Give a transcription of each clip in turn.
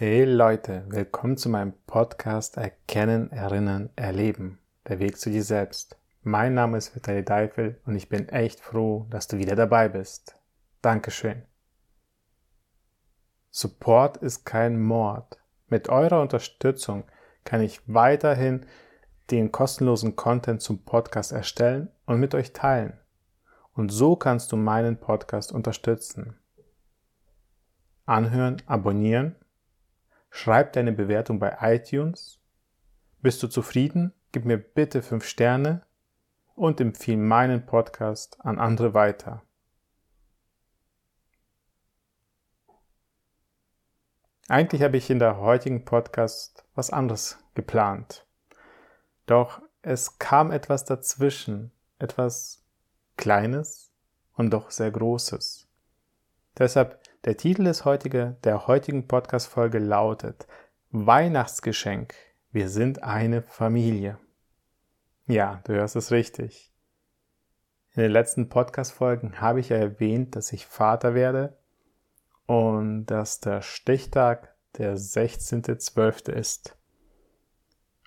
Hey Leute, willkommen zu meinem Podcast Erkennen, Erinnern, Erleben. Der Weg zu dir selbst. Mein Name ist Vitali Deifel und ich bin echt froh, dass du wieder dabei bist. Dankeschön. Support ist kein Mord. Mit eurer Unterstützung kann ich weiterhin den kostenlosen Content zum Podcast erstellen und mit euch teilen. Und so kannst du meinen Podcast unterstützen. Anhören, abonnieren Schreib deine Bewertung bei iTunes. Bist du zufrieden? Gib mir bitte 5 Sterne und empfehle meinen Podcast an andere weiter. Eigentlich habe ich in der heutigen Podcast was anderes geplant. Doch es kam etwas dazwischen, etwas Kleines und doch sehr Großes. Deshalb der Titel des heutige, der heutigen Podcast-Folge lautet Weihnachtsgeschenk. Wir sind eine Familie. Ja, du hörst es richtig. In den letzten Podcast-Folgen habe ich ja erwähnt, dass ich Vater werde und dass der Stichtag der 16.12. ist.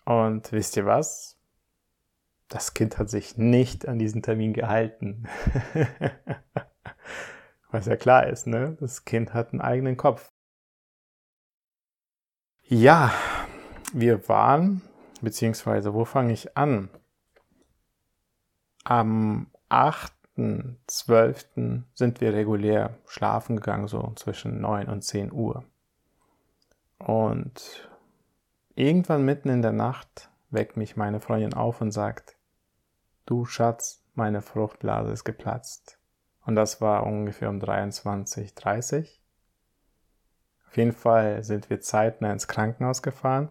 Und wisst ihr was? Das Kind hat sich nicht an diesen Termin gehalten. Was ja klar ist, ne? Das Kind hat einen eigenen Kopf. Ja, wir waren, beziehungsweise wo fange ich an? Am 8.12. sind wir regulär schlafen gegangen, so zwischen 9 und 10 Uhr. Und irgendwann mitten in der Nacht weckt mich meine Freundin auf und sagt, du Schatz, meine Fruchtblase ist geplatzt. Und das war ungefähr um 23.30 Auf jeden Fall sind wir zeitnah ins Krankenhaus gefahren.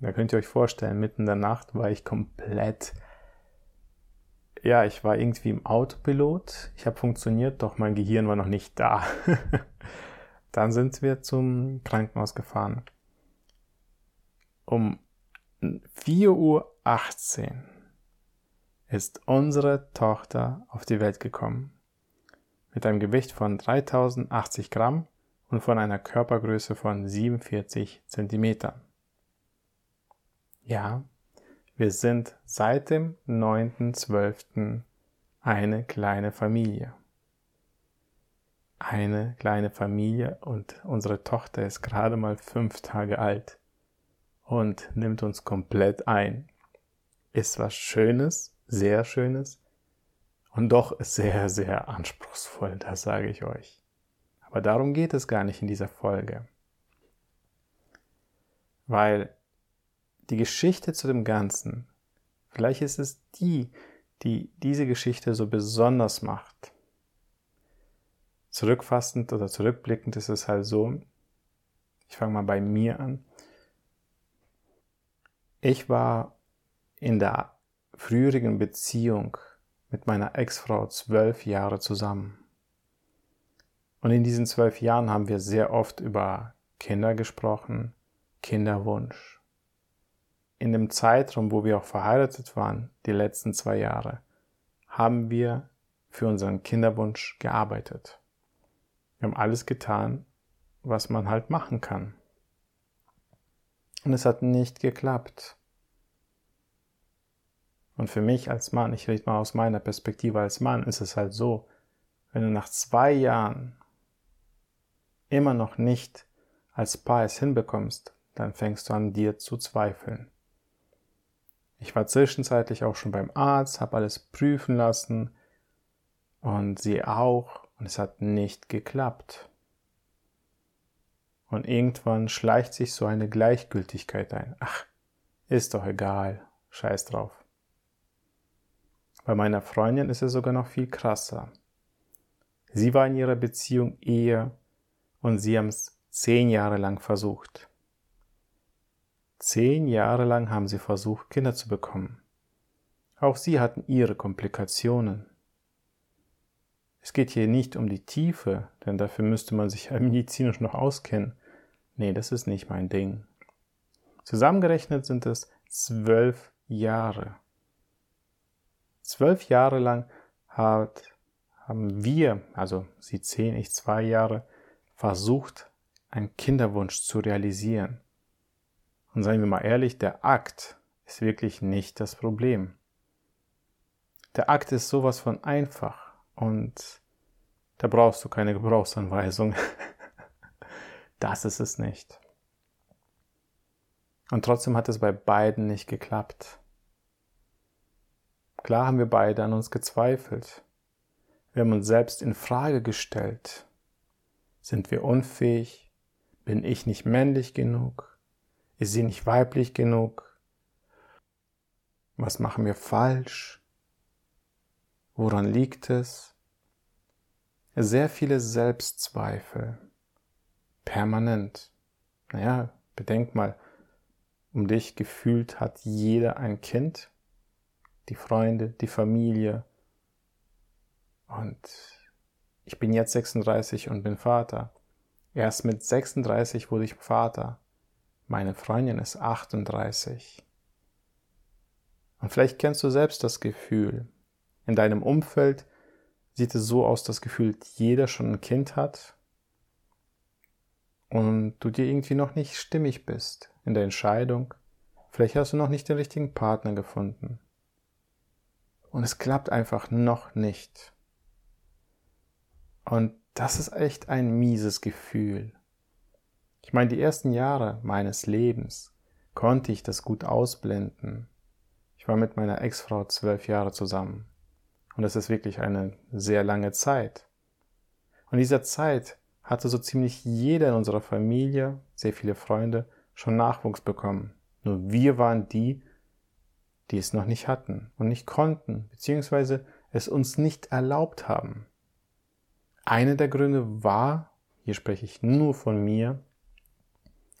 Da könnt ihr euch vorstellen, mitten in der Nacht war ich komplett, ja, ich war irgendwie im Autopilot. Ich habe funktioniert, doch mein Gehirn war noch nicht da. Dann sind wir zum Krankenhaus gefahren. Um 4.18 Uhr ist unsere Tochter auf die Welt gekommen mit einem Gewicht von 3080 Gramm und von einer Körpergröße von 47 Zentimetern. Ja, wir sind seit dem 9.12. eine kleine Familie. Eine kleine Familie und unsere Tochter ist gerade mal fünf Tage alt und nimmt uns komplett ein. Ist was Schönes, sehr Schönes, und doch sehr, sehr anspruchsvoll, das sage ich euch. Aber darum geht es gar nicht in dieser Folge. Weil die Geschichte zu dem Ganzen, vielleicht ist es die, die diese Geschichte so besonders macht. Zurückfassend oder zurückblickend ist es halt so, ich fange mal bei mir an. Ich war in der früheren Beziehung mit meiner Ex-Frau zwölf Jahre zusammen. Und in diesen zwölf Jahren haben wir sehr oft über Kinder gesprochen, Kinderwunsch. In dem Zeitraum, wo wir auch verheiratet waren, die letzten zwei Jahre, haben wir für unseren Kinderwunsch gearbeitet. Wir haben alles getan, was man halt machen kann. Und es hat nicht geklappt. Und für mich als Mann, ich rede mal aus meiner Perspektive als Mann, ist es halt so, wenn du nach zwei Jahren immer noch nicht als Paar es hinbekommst, dann fängst du an, dir zu zweifeln. Ich war zwischenzeitlich auch schon beim Arzt, habe alles prüfen lassen und sie auch und es hat nicht geklappt. Und irgendwann schleicht sich so eine Gleichgültigkeit ein. Ach, ist doch egal, scheiß drauf. Bei meiner Freundin ist es sogar noch viel krasser. Sie war in ihrer Beziehung Ehe und sie haben es zehn Jahre lang versucht. Zehn Jahre lang haben sie versucht, Kinder zu bekommen. Auch sie hatten ihre Komplikationen. Es geht hier nicht um die Tiefe, denn dafür müsste man sich medizinisch noch auskennen. Nee, das ist nicht mein Ding. Zusammengerechnet sind es zwölf Jahre. Zwölf Jahre lang hat, haben wir, also sie zehn, ich zwei Jahre, versucht, einen Kinderwunsch zu realisieren. Und seien wir mal ehrlich, der Akt ist wirklich nicht das Problem. Der Akt ist sowas von einfach und da brauchst du keine Gebrauchsanweisung. das ist es nicht. Und trotzdem hat es bei beiden nicht geklappt. Klar haben wir beide an uns gezweifelt. Wir haben uns selbst in Frage gestellt. Sind wir unfähig? Bin ich nicht männlich genug? Ist sie nicht weiblich genug? Was machen wir falsch? Woran liegt es? Sehr viele Selbstzweifel. Permanent. Naja, bedenk mal, um dich gefühlt hat jeder ein Kind, die Freunde, die Familie. Und ich bin jetzt 36 und bin Vater. Erst mit 36 wurde ich Vater. Meine Freundin ist 38. Und vielleicht kennst du selbst das Gefühl. In deinem Umfeld sieht es so aus, dass gefühlt jeder schon ein Kind hat und du dir irgendwie noch nicht stimmig bist in der Entscheidung. Vielleicht hast du noch nicht den richtigen Partner gefunden. Und es klappt einfach noch nicht. Und das ist echt ein mieses Gefühl. Ich meine, die ersten Jahre meines Lebens konnte ich das gut ausblenden. Ich war mit meiner Ex-Frau zwölf Jahre zusammen. Und das ist wirklich eine sehr lange Zeit. Und in dieser Zeit hatte so ziemlich jeder in unserer Familie, sehr viele Freunde, schon Nachwuchs bekommen. Nur wir waren die, die es noch nicht hatten und nicht konnten, beziehungsweise es uns nicht erlaubt haben. Einer der Gründe war, hier spreche ich nur von mir,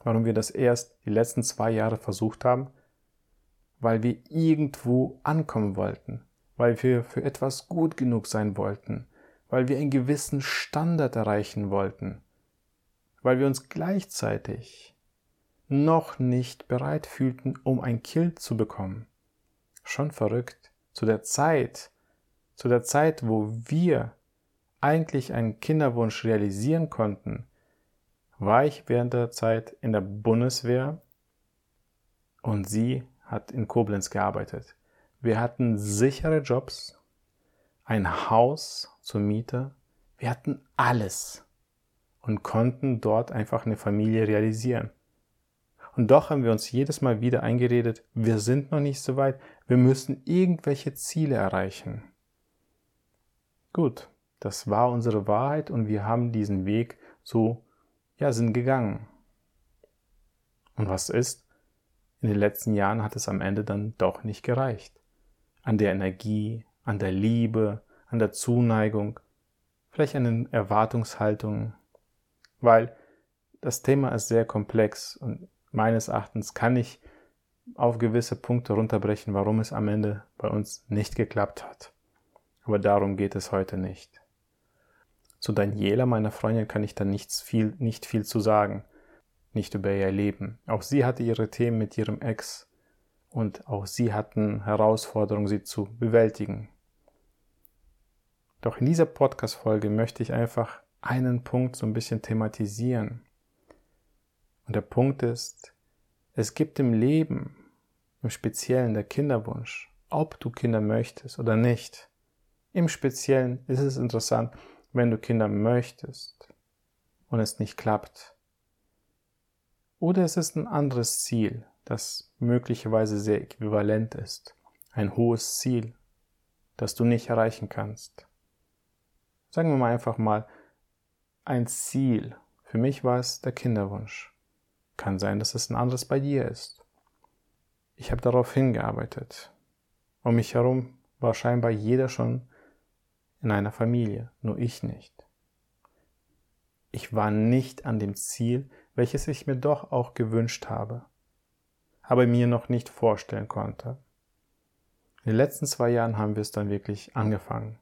warum wir das erst die letzten zwei Jahre versucht haben, weil wir irgendwo ankommen wollten, weil wir für etwas gut genug sein wollten, weil wir einen gewissen Standard erreichen wollten, weil wir uns gleichzeitig noch nicht bereit fühlten, um ein Kind zu bekommen. Schon verrückt. Zu der Zeit, zu der Zeit, wo wir eigentlich einen Kinderwunsch realisieren konnten, war ich während der Zeit in der Bundeswehr und sie hat in Koblenz gearbeitet. Wir hatten sichere Jobs, ein Haus zur Miete, wir hatten alles und konnten dort einfach eine Familie realisieren. Und doch haben wir uns jedes Mal wieder eingeredet, wir sind noch nicht so weit, wir müssen irgendwelche Ziele erreichen. Gut, das war unsere Wahrheit und wir haben diesen Weg so, ja, sind gegangen. Und was ist? In den letzten Jahren hat es am Ende dann doch nicht gereicht. An der Energie, an der Liebe, an der Zuneigung, vielleicht an den Erwartungshaltungen, weil das Thema ist sehr komplex und meines Erachtens kann ich auf gewisse Punkte runterbrechen, warum es am Ende bei uns nicht geklappt hat. Aber darum geht es heute nicht. Zu Daniela, meiner Freundin, kann ich da nichts viel, nicht viel zu sagen. Nicht über ihr Leben. Auch sie hatte ihre Themen mit ihrem Ex und auch sie hatten Herausforderungen, sie zu bewältigen. Doch in dieser Podcast-Folge möchte ich einfach einen Punkt so ein bisschen thematisieren. Und der Punkt ist, es gibt im Leben, im Speziellen der Kinderwunsch, ob du Kinder möchtest oder nicht. Im Speziellen ist es interessant, wenn du Kinder möchtest und es nicht klappt. Oder es ist ein anderes Ziel, das möglicherweise sehr äquivalent ist. Ein hohes Ziel, das du nicht erreichen kannst. Sagen wir mal einfach mal, ein Ziel. Für mich war es der Kinderwunsch. Kann sein, dass es ein anderes bei dir ist. Ich habe darauf hingearbeitet. Um mich herum war scheinbar jeder schon in einer Familie, nur ich nicht. Ich war nicht an dem Ziel, welches ich mir doch auch gewünscht habe, aber mir noch nicht vorstellen konnte. In den letzten zwei Jahren haben wir es dann wirklich angefangen.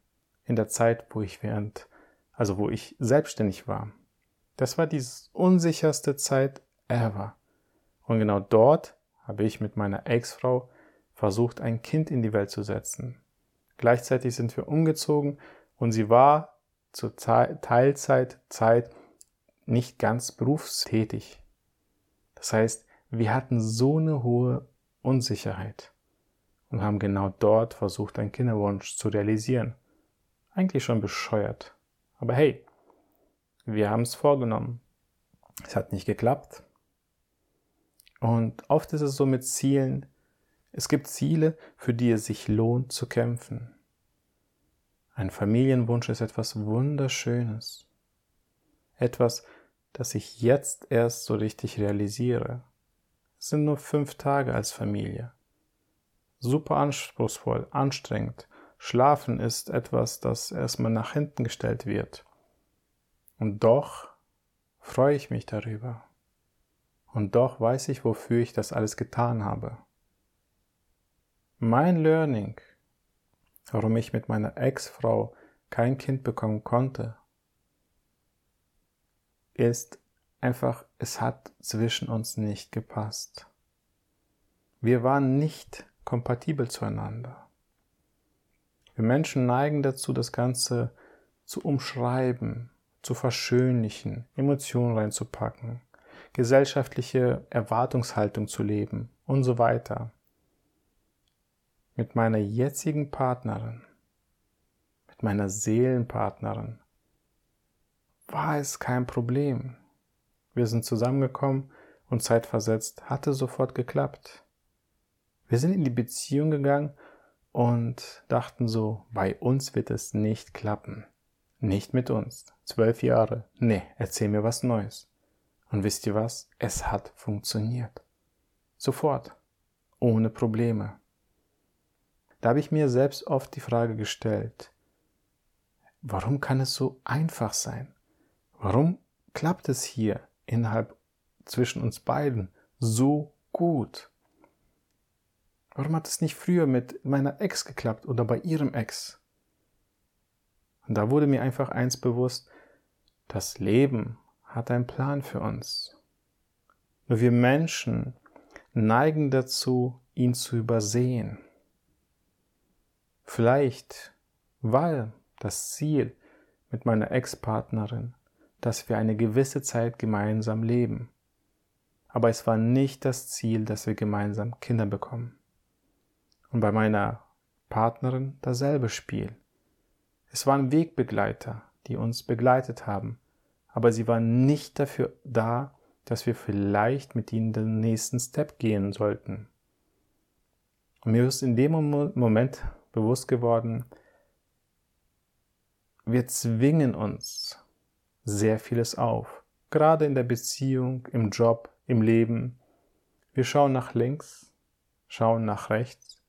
In der Zeit, wo ich während, also wo ich selbstständig war. Das war die unsicherste Zeit ever. Und genau dort habe ich mit meiner Ex-Frau versucht, ein Kind in die Welt zu setzen. Gleichzeitig sind wir umgezogen und sie war zur Teilzeit Zeit nicht ganz berufstätig. Das heißt, wir hatten so eine hohe Unsicherheit und haben genau dort versucht, einen Kinderwunsch zu realisieren. Eigentlich schon bescheuert. Aber hey, wir haben es vorgenommen. Es hat nicht geklappt. Und oft ist es so mit Zielen, es gibt Ziele, für die es sich lohnt zu kämpfen. Ein Familienwunsch ist etwas Wunderschönes. Etwas, das ich jetzt erst so richtig realisiere. Es sind nur fünf Tage als Familie. Super anspruchsvoll, anstrengend. Schlafen ist etwas, das erstmal nach hinten gestellt wird. Und doch freue ich mich darüber. Und doch weiß ich, wofür ich das alles getan habe. Mein Learning, warum ich mit meiner Ex-Frau kein Kind bekommen konnte, ist einfach, es hat zwischen uns nicht gepasst. Wir waren nicht kompatibel zueinander. Wir Menschen neigen dazu, das Ganze zu umschreiben, zu verschönlichen, Emotionen reinzupacken, gesellschaftliche Erwartungshaltung zu leben und so weiter. Mit meiner jetzigen Partnerin, mit meiner Seelenpartnerin, war es kein Problem. Wir sind zusammengekommen und zeitversetzt hatte sofort geklappt. Wir sind in die Beziehung gegangen und dachten so, bei uns wird es nicht klappen. Nicht mit uns. Zwölf Jahre. Nee, erzähl mir was Neues. Und wisst ihr was? Es hat funktioniert. Sofort. Ohne Probleme. Da habe ich mir selbst oft die Frage gestellt, warum kann es so einfach sein? Warum klappt es hier innerhalb zwischen uns beiden so gut? Warum hat es nicht früher mit meiner Ex geklappt oder bei ihrem Ex? Und da wurde mir einfach eins bewusst, das Leben hat einen Plan für uns. Nur wir Menschen neigen dazu, ihn zu übersehen. Vielleicht, weil das Ziel mit meiner Ex-Partnerin, dass wir eine gewisse Zeit gemeinsam leben. Aber es war nicht das Ziel, dass wir gemeinsam Kinder bekommen. Und bei meiner Partnerin dasselbe Spiel. Es waren Wegbegleiter, die uns begleitet haben, aber sie waren nicht dafür da, dass wir vielleicht mit ihnen den nächsten Step gehen sollten. Und mir ist in dem Moment bewusst geworden, wir zwingen uns sehr vieles auf, gerade in der Beziehung, im Job, im Leben. Wir schauen nach links, schauen nach rechts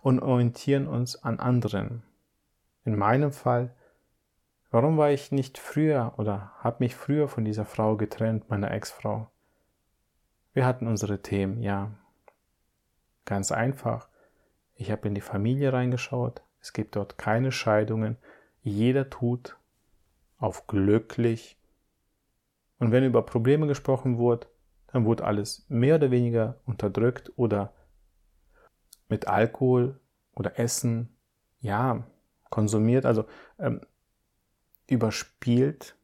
und orientieren uns an anderen. In meinem Fall, warum war ich nicht früher oder habe mich früher von dieser Frau getrennt, meiner Ex-Frau? Wir hatten unsere Themen, ja. Ganz einfach. Ich habe in die Familie reingeschaut. Es gibt dort keine Scheidungen. Jeder tut auf glücklich. Und wenn über Probleme gesprochen wurde, dann wurde alles mehr oder weniger unterdrückt oder mit Alkohol oder Essen, ja, konsumiert, also ähm, überspielt.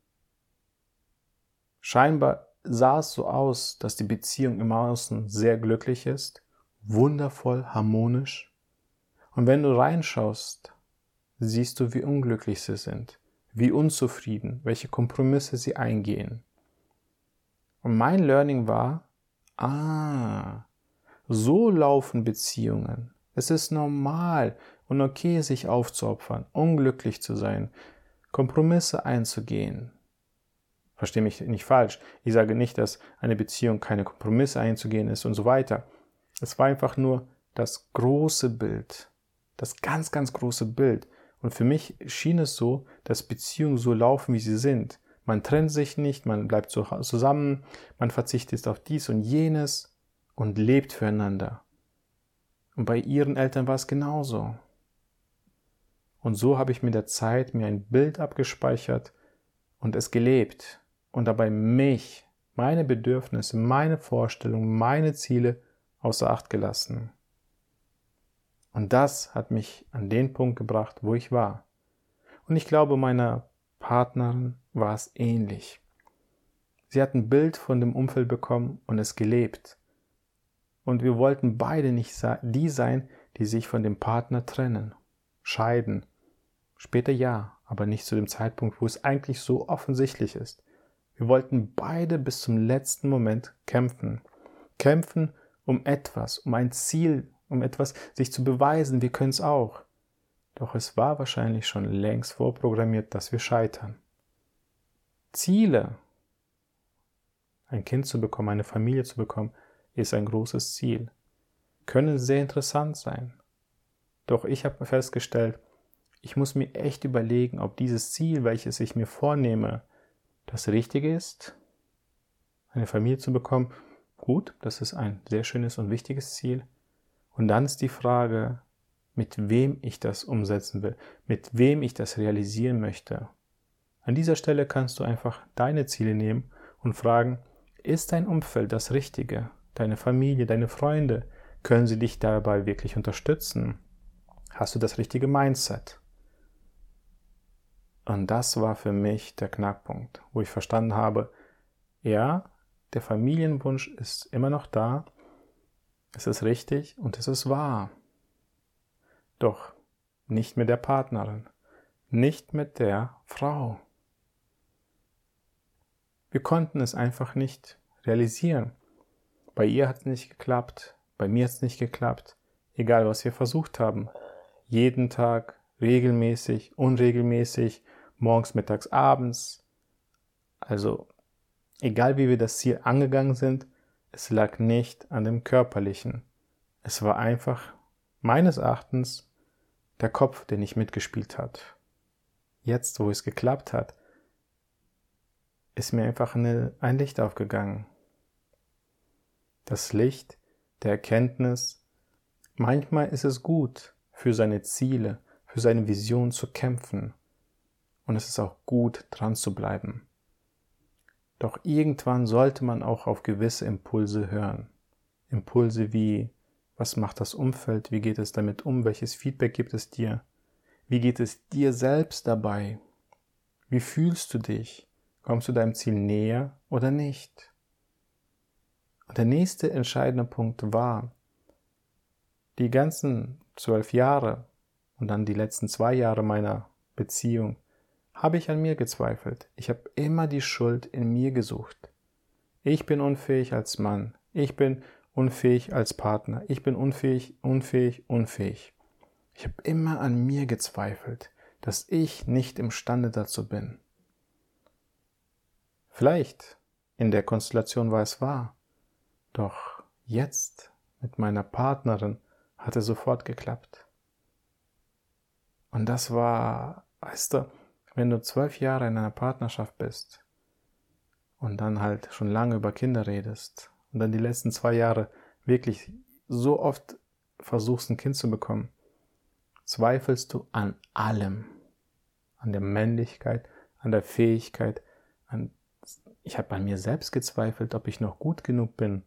Scheinbar sah es so aus, dass die Beziehung im Außen sehr glücklich ist, wundervoll, harmonisch. Und wenn du reinschaust, siehst du, wie unglücklich sie sind, wie unzufrieden, welche Kompromisse sie eingehen. Und mein Learning war, ah, so laufen Beziehungen. Es ist normal und okay, sich aufzuopfern, unglücklich zu sein, Kompromisse einzugehen. Verstehe mich nicht falsch. Ich sage nicht, dass eine Beziehung keine Kompromisse einzugehen ist und so weiter. Es war einfach nur das große Bild, das ganz, ganz große Bild. Und für mich schien es so, dass Beziehungen so laufen, wie sie sind. Man trennt sich nicht, man bleibt zusammen, man verzichtet auf dies und jenes und lebt füreinander. Und bei ihren Eltern war es genauso. Und so habe ich mit der Zeit mir ein Bild abgespeichert und es gelebt und dabei mich, meine Bedürfnisse, meine Vorstellungen, meine Ziele außer Acht gelassen. Und das hat mich an den Punkt gebracht, wo ich war. Und ich glaube, meiner Partnerin war es ähnlich. Sie hat ein Bild von dem Umfeld bekommen und es gelebt. Und wir wollten beide nicht die sein, die sich von dem Partner trennen, scheiden. Später ja, aber nicht zu dem Zeitpunkt, wo es eigentlich so offensichtlich ist. Wir wollten beide bis zum letzten Moment kämpfen. Kämpfen um etwas, um ein Ziel, um etwas, sich zu beweisen, wir können es auch. Doch es war wahrscheinlich schon längst vorprogrammiert, dass wir scheitern. Ziele, ein Kind zu bekommen, eine Familie zu bekommen, ist ein großes Ziel. Können sehr interessant sein. Doch ich habe festgestellt, ich muss mir echt überlegen, ob dieses Ziel, welches ich mir vornehme, das Richtige ist. Eine Familie zu bekommen, gut, das ist ein sehr schönes und wichtiges Ziel. Und dann ist die Frage, mit wem ich das umsetzen will, mit wem ich das realisieren möchte. An dieser Stelle kannst du einfach deine Ziele nehmen und fragen, ist dein Umfeld das Richtige? Deine Familie, deine Freunde, können sie dich dabei wirklich unterstützen? Hast du das richtige Mindset? Und das war für mich der Knackpunkt, wo ich verstanden habe, ja, der Familienwunsch ist immer noch da, es ist richtig und es ist wahr. Doch nicht mit der Partnerin, nicht mit der Frau. Wir konnten es einfach nicht realisieren. Bei ihr hat es nicht geklappt, bei mir hat es nicht geklappt, egal was wir versucht haben. Jeden Tag, regelmäßig, unregelmäßig, morgens, mittags, abends. Also, egal wie wir das Ziel angegangen sind, es lag nicht an dem Körperlichen. Es war einfach, meines Erachtens, der Kopf, der nicht mitgespielt hat. Jetzt, wo es geklappt hat, ist mir einfach eine, ein Licht aufgegangen. Das Licht der Erkenntnis, manchmal ist es gut, für seine Ziele, für seine Vision zu kämpfen. Und es ist auch gut, dran zu bleiben. Doch irgendwann sollte man auch auf gewisse Impulse hören. Impulse wie, was macht das Umfeld, wie geht es damit um, welches Feedback gibt es dir, wie geht es dir selbst dabei, wie fühlst du dich, Kommst du deinem Ziel näher oder nicht? Und der nächste entscheidende Punkt war, die ganzen zwölf Jahre und dann die letzten zwei Jahre meiner Beziehung habe ich an mir gezweifelt. Ich habe immer die Schuld in mir gesucht. Ich bin unfähig als Mann. Ich bin unfähig als Partner. Ich bin unfähig, unfähig, unfähig. Ich habe immer an mir gezweifelt, dass ich nicht imstande dazu bin. Vielleicht in der Konstellation war es wahr, doch jetzt mit meiner Partnerin hat es sofort geklappt. Und das war, weißt du, wenn du zwölf Jahre in einer Partnerschaft bist und dann halt schon lange über Kinder redest und dann die letzten zwei Jahre wirklich so oft versuchst, ein Kind zu bekommen, zweifelst du an allem, an der Männlichkeit, an der Fähigkeit, an ich habe bei mir selbst gezweifelt, ob ich noch gut genug bin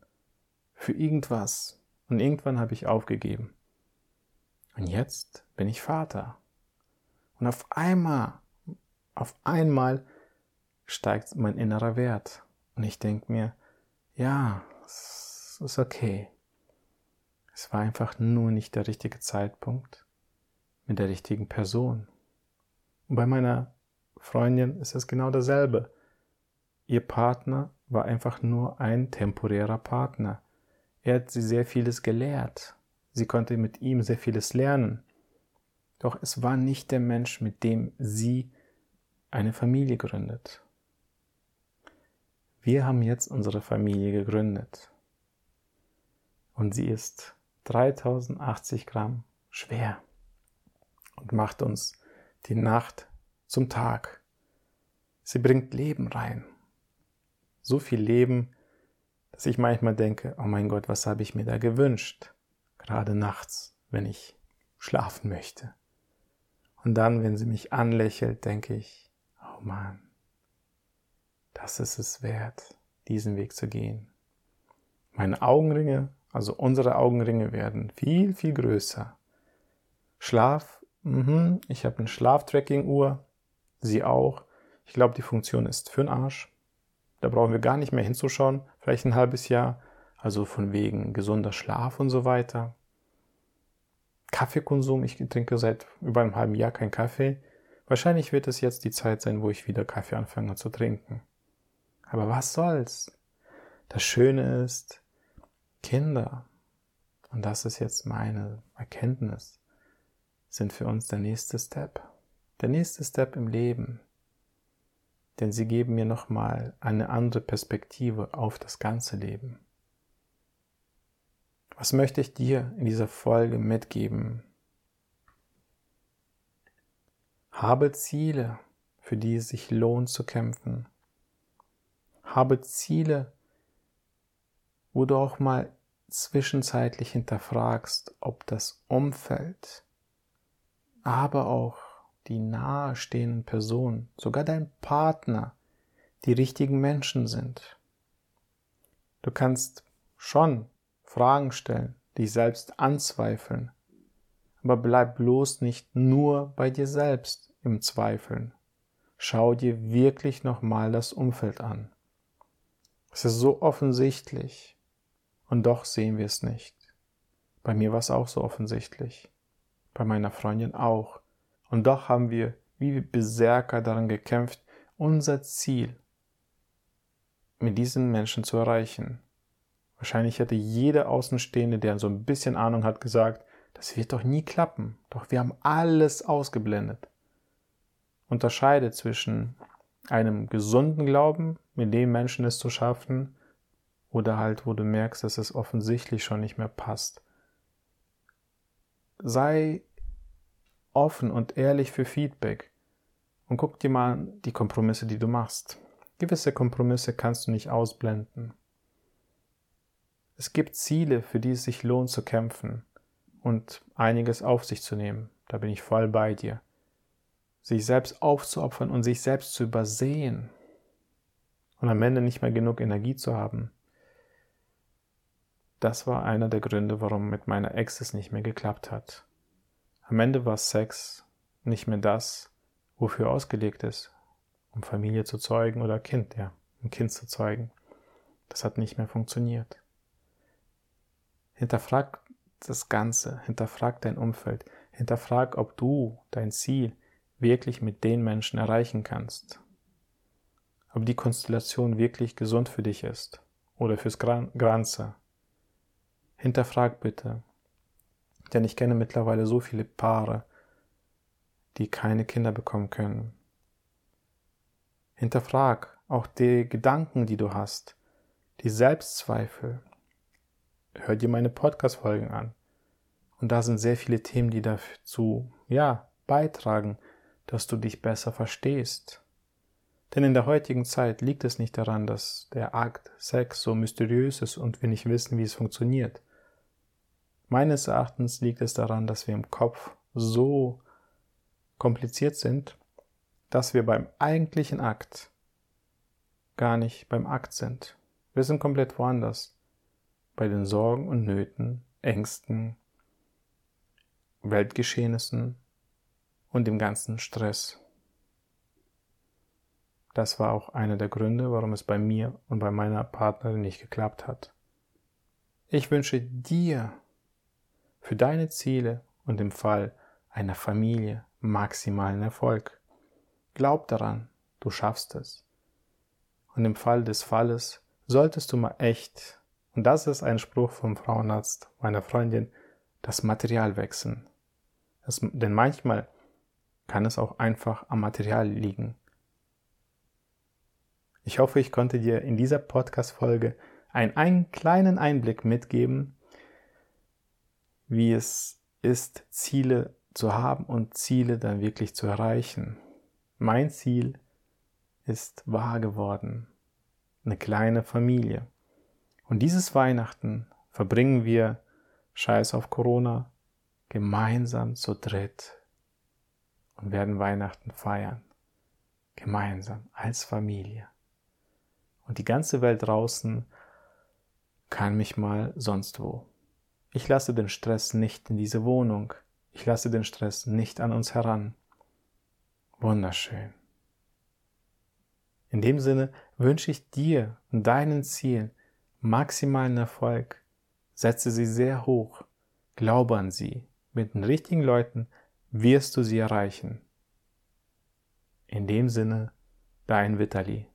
für irgendwas. Und irgendwann habe ich aufgegeben. Und jetzt bin ich Vater. Und auf einmal, auf einmal steigt mein innerer Wert. Und ich denke mir, ja, es ist okay. Es war einfach nur nicht der richtige Zeitpunkt mit der richtigen Person. Und bei meiner Freundin ist es genau dasselbe. Ihr Partner war einfach nur ein temporärer Partner. Er hat sie sehr vieles gelehrt. Sie konnte mit ihm sehr vieles lernen. Doch es war nicht der Mensch, mit dem sie eine Familie gründet. Wir haben jetzt unsere Familie gegründet. Und sie ist 3080 Gramm schwer und macht uns die Nacht zum Tag. Sie bringt Leben rein so viel Leben, dass ich manchmal denke, oh mein Gott, was habe ich mir da gewünscht? Gerade nachts, wenn ich schlafen möchte. Und dann, wenn sie mich anlächelt, denke ich, oh Mann, das ist es wert, diesen Weg zu gehen. Meine Augenringe, also unsere Augenringe werden viel, viel größer. Schlaf, mh, ich habe eine Schlaftracking-Uhr, sie auch. Ich glaube, die Funktion ist für den Arsch. Da brauchen wir gar nicht mehr hinzuschauen, vielleicht ein halbes Jahr. Also von wegen gesunder Schlaf und so weiter. Kaffeekonsum, ich trinke seit über einem halben Jahr keinen Kaffee. Wahrscheinlich wird es jetzt die Zeit sein, wo ich wieder Kaffee anfange zu trinken. Aber was soll's? Das Schöne ist, Kinder, und das ist jetzt meine Erkenntnis, sind für uns der nächste Step. Der nächste Step im Leben. Denn sie geben mir nochmal eine andere Perspektive auf das ganze Leben. Was möchte ich dir in dieser Folge mitgeben? Habe Ziele, für die es sich lohnt zu kämpfen. Habe Ziele, wo du auch mal zwischenzeitlich hinterfragst, ob das Umfeld, aber auch die nahestehenden Personen, sogar dein Partner, die richtigen Menschen sind. Du kannst schon Fragen stellen, dich selbst anzweifeln, aber bleib bloß nicht nur bei dir selbst im Zweifeln. Schau dir wirklich nochmal das Umfeld an. Es ist so offensichtlich und doch sehen wir es nicht. Bei mir war es auch so offensichtlich. Bei meiner Freundin auch. Und doch haben wir wie Berserker daran gekämpft, unser Ziel mit diesen Menschen zu erreichen. Wahrscheinlich hätte jeder Außenstehende, der so ein bisschen Ahnung hat, gesagt, das wird doch nie klappen. Doch wir haben alles ausgeblendet. Unterscheide zwischen einem gesunden Glauben, mit dem Menschen es zu schaffen, oder halt, wo du merkst, dass es offensichtlich schon nicht mehr passt. Sei offen und ehrlich für Feedback und guck dir mal die Kompromisse, die du machst. Gewisse Kompromisse kannst du nicht ausblenden. Es gibt Ziele, für die es sich lohnt zu kämpfen und einiges auf sich zu nehmen. Da bin ich voll bei dir. Sich selbst aufzuopfern und sich selbst zu übersehen und am Ende nicht mehr genug Energie zu haben. Das war einer der Gründe, warum mit meiner Ex es nicht mehr geklappt hat. Am Ende war Sex nicht mehr das, wofür ausgelegt ist, um Familie zu zeugen oder Kind, ja, ein Kind zu zeugen. Das hat nicht mehr funktioniert. Hinterfrag das Ganze, hinterfrag dein Umfeld, hinterfrag, ob du dein Ziel wirklich mit den Menschen erreichen kannst. Ob die Konstellation wirklich gesund für dich ist oder fürs Ganze. Hinterfrag bitte. Denn ich kenne mittlerweile so viele Paare, die keine Kinder bekommen können. Hinterfrag auch die Gedanken, die du hast, die Selbstzweifel, hör dir meine Podcast-Folgen an. Und da sind sehr viele Themen, die dazu, ja, beitragen, dass du dich besser verstehst. Denn in der heutigen Zeit liegt es nicht daran, dass der Akt Sex so mysteriös ist und wir nicht wissen, wie es funktioniert. Meines Erachtens liegt es daran, dass wir im Kopf so kompliziert sind, dass wir beim eigentlichen Akt gar nicht beim Akt sind. Wir sind komplett woanders bei den Sorgen und Nöten, Ängsten, Weltgeschehnissen und dem ganzen Stress. Das war auch einer der Gründe, warum es bei mir und bei meiner Partnerin nicht geklappt hat. Ich wünsche dir für deine Ziele und im Fall einer Familie maximalen Erfolg. Glaub daran, du schaffst es. Und im Fall des Falles solltest du mal echt und das ist ein Spruch vom Frauenarzt meiner Freundin, das Material wechseln. Das, denn manchmal kann es auch einfach am Material liegen. Ich hoffe, ich konnte dir in dieser Podcast-Folge einen, einen kleinen Einblick mitgeben, wie es ist, Ziele zu haben und Ziele dann wirklich zu erreichen. Mein Ziel ist wahr geworden. Eine kleine Familie. Und dieses Weihnachten verbringen wir, scheiß auf Corona, gemeinsam zu dritt und werden Weihnachten feiern. Gemeinsam, als Familie. Und die ganze Welt draußen kann mich mal sonst wo. Ich lasse den Stress nicht in diese Wohnung. Ich lasse den Stress nicht an uns heran. Wunderschön. In dem Sinne wünsche ich dir und deinen Zielen maximalen Erfolg. Setze sie sehr hoch. Glaube an sie. Mit den richtigen Leuten wirst du sie erreichen. In dem Sinne, dein Vitali.